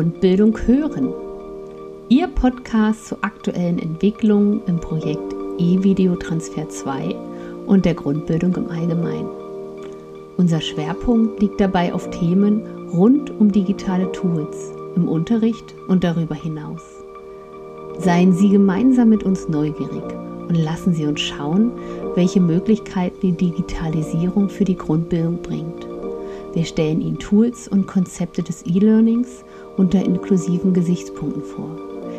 Grundbildung hören. Ihr Podcast zu aktuellen Entwicklungen im Projekt E-Video Transfer 2 und der Grundbildung im Allgemeinen. Unser Schwerpunkt liegt dabei auf Themen rund um digitale Tools im Unterricht und darüber hinaus. Seien Sie gemeinsam mit uns neugierig und lassen Sie uns schauen, welche Möglichkeiten die Digitalisierung für die Grundbildung bringt. Wir stellen Ihnen Tools und Konzepte des E-Learnings unter inklusiven Gesichtspunkten vor,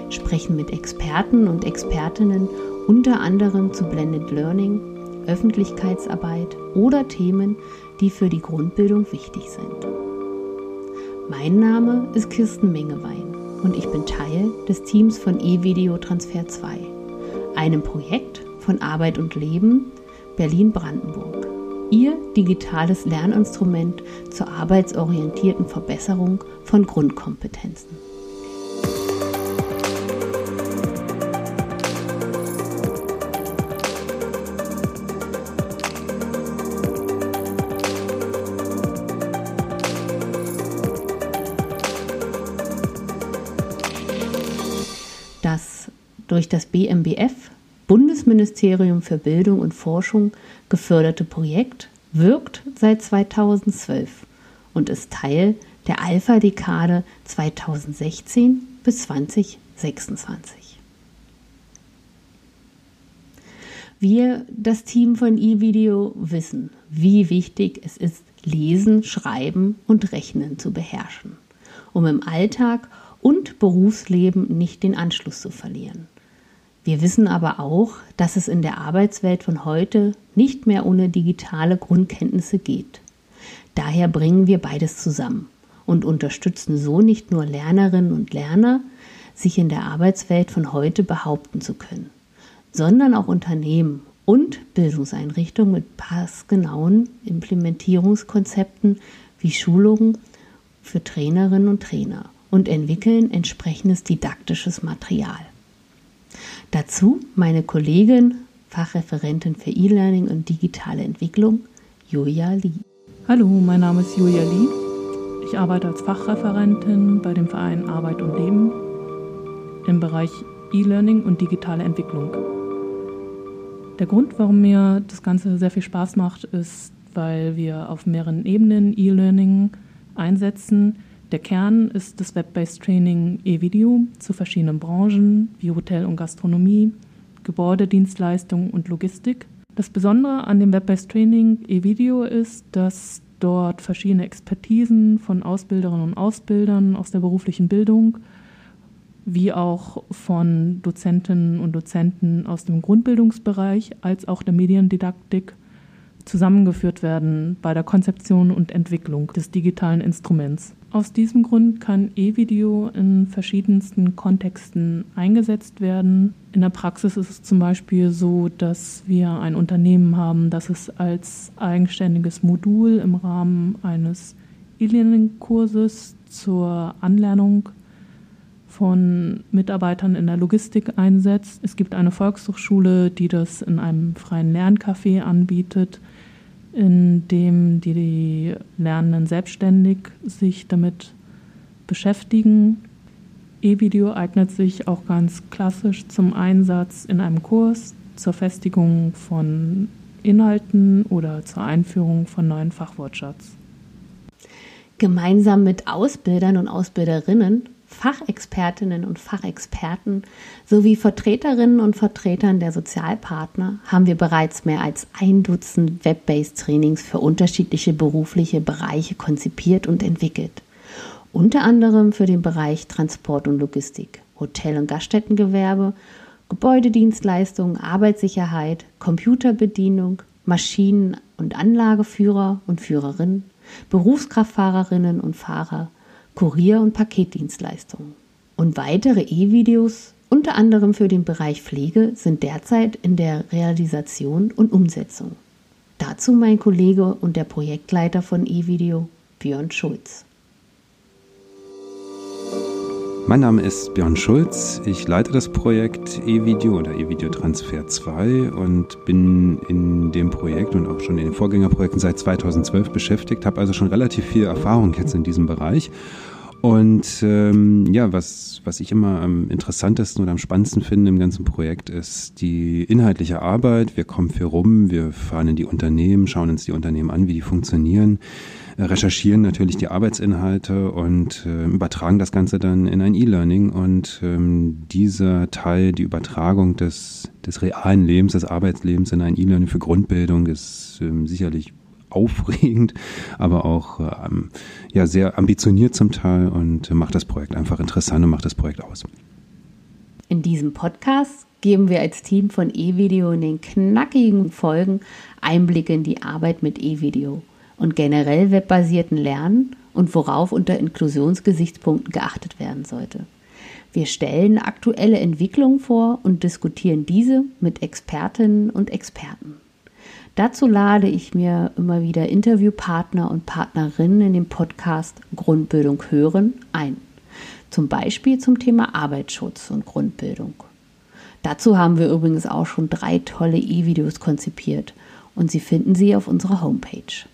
sprechen mit Experten und Expertinnen unter anderem zu Blended Learning, Öffentlichkeitsarbeit oder Themen, die für die Grundbildung wichtig sind. Mein Name ist Kirsten Mengewein und ich bin Teil des Teams von E-Video Transfer 2, einem Projekt von Arbeit und Leben Berlin-Brandenburg. Digitales Lerninstrument zur arbeitsorientierten Verbesserung von Grundkompetenzen. Das durch das BMBF Bundesministerium für Bildung und Forschung geförderte Projekt wirkt seit 2012 und ist Teil der Alpha-Dekade 2016 bis 2026. Wir, das Team von eVideo, wissen, wie wichtig es ist, Lesen, Schreiben und Rechnen zu beherrschen, um im Alltag und Berufsleben nicht den Anschluss zu verlieren. Wir wissen aber auch, dass es in der Arbeitswelt von heute nicht mehr ohne digitale Grundkenntnisse geht. Daher bringen wir beides zusammen und unterstützen so nicht nur Lernerinnen und Lerner, sich in der Arbeitswelt von heute behaupten zu können, sondern auch Unternehmen und Bildungseinrichtungen mit passgenauen Implementierungskonzepten wie Schulungen für Trainerinnen und Trainer und entwickeln entsprechendes didaktisches Material. Dazu meine Kollegin, Fachreferentin für E-Learning und digitale Entwicklung, Julia Lee. Hallo, mein Name ist Julia Lee. Ich arbeite als Fachreferentin bei dem Verein Arbeit und Leben im Bereich E-Learning und digitale Entwicklung. Der Grund, warum mir das Ganze sehr viel Spaß macht, ist, weil wir auf mehreren Ebenen E-Learning einsetzen der Kern ist das Web-Based Training E-Video zu verschiedenen Branchen wie Hotel und Gastronomie, Gebäudedienstleistungen und Logistik. Das Besondere an dem Web-Based Training E-Video ist, dass dort verschiedene Expertisen von Ausbilderinnen und Ausbildern aus der beruflichen Bildung wie auch von Dozentinnen und Dozenten aus dem Grundbildungsbereich als auch der Mediendidaktik zusammengeführt werden bei der Konzeption und Entwicklung des digitalen Instruments. Aus diesem Grund kann E-Video in verschiedensten Kontexten eingesetzt werden. In der Praxis ist es zum Beispiel so, dass wir ein Unternehmen haben, das es als eigenständiges Modul im Rahmen eines E-Learning-Kurses zur Anlernung von Mitarbeitern in der Logistik einsetzt. Es gibt eine Volkshochschule, die das in einem freien Lerncafé anbietet in dem die Lernenden selbstständig sich damit beschäftigen. E-Video eignet sich auch ganz klassisch zum Einsatz in einem Kurs, zur Festigung von Inhalten oder zur Einführung von neuen Fachwortschatz. Gemeinsam mit Ausbildern und Ausbilderinnen Fachexpertinnen und Fachexperten sowie Vertreterinnen und Vertretern der Sozialpartner haben wir bereits mehr als ein Dutzend Web-based Trainings für unterschiedliche berufliche Bereiche konzipiert und entwickelt. Unter anderem für den Bereich Transport und Logistik, Hotel- und Gaststättengewerbe, Gebäudedienstleistungen, Arbeitssicherheit, Computerbedienung, Maschinen- und Anlageführer und Führerinnen, Berufskraftfahrerinnen und Fahrer, Kurier- und Paketdienstleistungen. Und weitere E-Videos, unter anderem für den Bereich Pflege, sind derzeit in der Realisation und Umsetzung. Dazu mein Kollege und der Projektleiter von E-Video, Björn Schulz. Mein Name ist Björn Schulz. Ich leite das Projekt eVideo oder eVideo Transfer 2 und bin in dem Projekt und auch schon in den Vorgängerprojekten seit 2012 beschäftigt, habe also schon relativ viel Erfahrung jetzt in diesem Bereich Und ähm, ja, was, was ich immer am interessantesten oder am spannendsten finde im ganzen Projekt ist die inhaltliche Arbeit. Wir kommen viel rum, wir fahren in die Unternehmen, schauen uns die Unternehmen an, wie die funktionieren, recherchieren natürlich die Arbeitsinhalte und äh, übertragen das Ganze dann in ein E-Learning. Und ähm, dieser Teil, die Übertragung des, des realen Lebens, des Arbeitslebens in ein E-Learning für Grundbildung ist ähm, sicherlich aufregend, aber auch ähm, ja sehr ambitioniert zum Teil und macht das Projekt einfach interessant und macht das Projekt aus. In diesem Podcast geben wir als Team von eVideo in den knackigen Folgen Einblicke in die Arbeit mit eVideo und generell webbasierten Lernen und worauf unter Inklusionsgesichtspunkten geachtet werden sollte. Wir stellen aktuelle Entwicklungen vor und diskutieren diese mit Expertinnen und Experten. Dazu lade ich mir immer wieder Interviewpartner und Partnerinnen in dem Podcast Grundbildung hören ein. Zum Beispiel zum Thema Arbeitsschutz und Grundbildung. Dazu haben wir übrigens auch schon drei tolle E-Videos konzipiert und Sie finden sie auf unserer Homepage.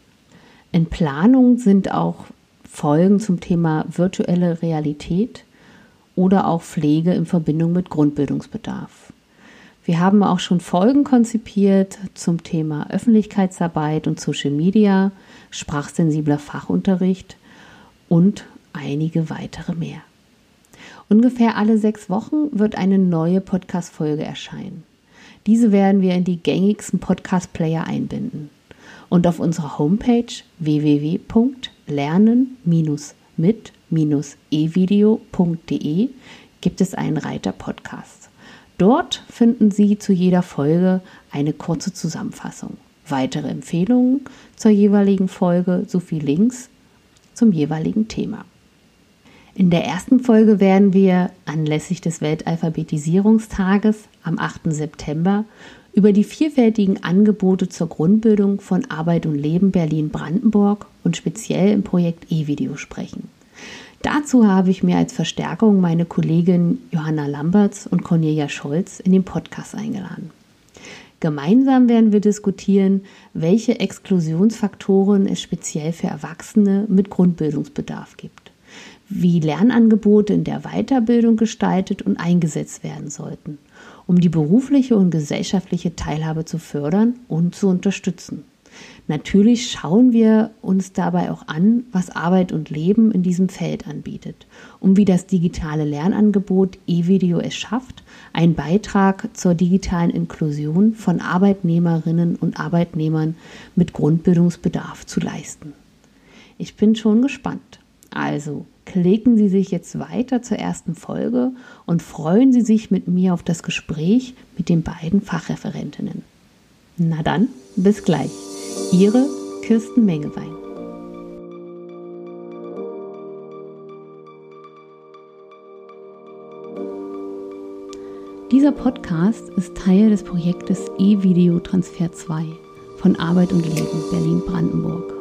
In Planung sind auch Folgen zum Thema virtuelle Realität oder auch Pflege in Verbindung mit Grundbildungsbedarf. Wir haben auch schon Folgen konzipiert zum Thema Öffentlichkeitsarbeit und Social Media, sprachsensibler Fachunterricht und einige weitere mehr. Ungefähr alle sechs Wochen wird eine neue Podcast-Folge erscheinen. Diese werden wir in die gängigsten Podcast-Player einbinden. Und auf unserer Homepage www.lernen-mit-evideo.de gibt es einen Reiter Podcast. Dort finden Sie zu jeder Folge eine kurze Zusammenfassung, weitere Empfehlungen zur jeweiligen Folge sowie Links zum jeweiligen Thema. In der ersten Folge werden wir anlässlich des Weltalphabetisierungstages am 8. September über die vielfältigen Angebote zur Grundbildung von Arbeit und Leben Berlin-Brandenburg und speziell im Projekt E-Video sprechen. Dazu habe ich mir als Verstärkung meine Kollegin Johanna Lamberts und Cornelia Scholz in den Podcast eingeladen. Gemeinsam werden wir diskutieren, welche Exklusionsfaktoren es speziell für Erwachsene mit Grundbildungsbedarf gibt, wie Lernangebote in der Weiterbildung gestaltet und eingesetzt werden sollten, um die berufliche und gesellschaftliche Teilhabe zu fördern und zu unterstützen. Natürlich schauen wir uns dabei auch an, was Arbeit und Leben in diesem Feld anbietet und wie das digitale Lernangebot eVideo es schafft, einen Beitrag zur digitalen Inklusion von Arbeitnehmerinnen und Arbeitnehmern mit Grundbildungsbedarf zu leisten. Ich bin schon gespannt. Also klicken Sie sich jetzt weiter zur ersten Folge und freuen Sie sich mit mir auf das Gespräch mit den beiden Fachreferentinnen. Na dann, bis gleich. Ihre Kirsten Mengewein. Dieser Podcast ist Teil des Projektes E-Video Transfer 2 von Arbeit und Leben Berlin-Brandenburg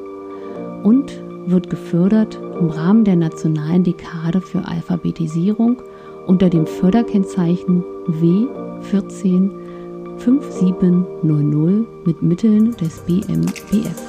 und wird gefördert im Rahmen der nationalen Dekade für Alphabetisierung unter dem Förderkennzeichen W14 5700 mit Mitteln des BMBF.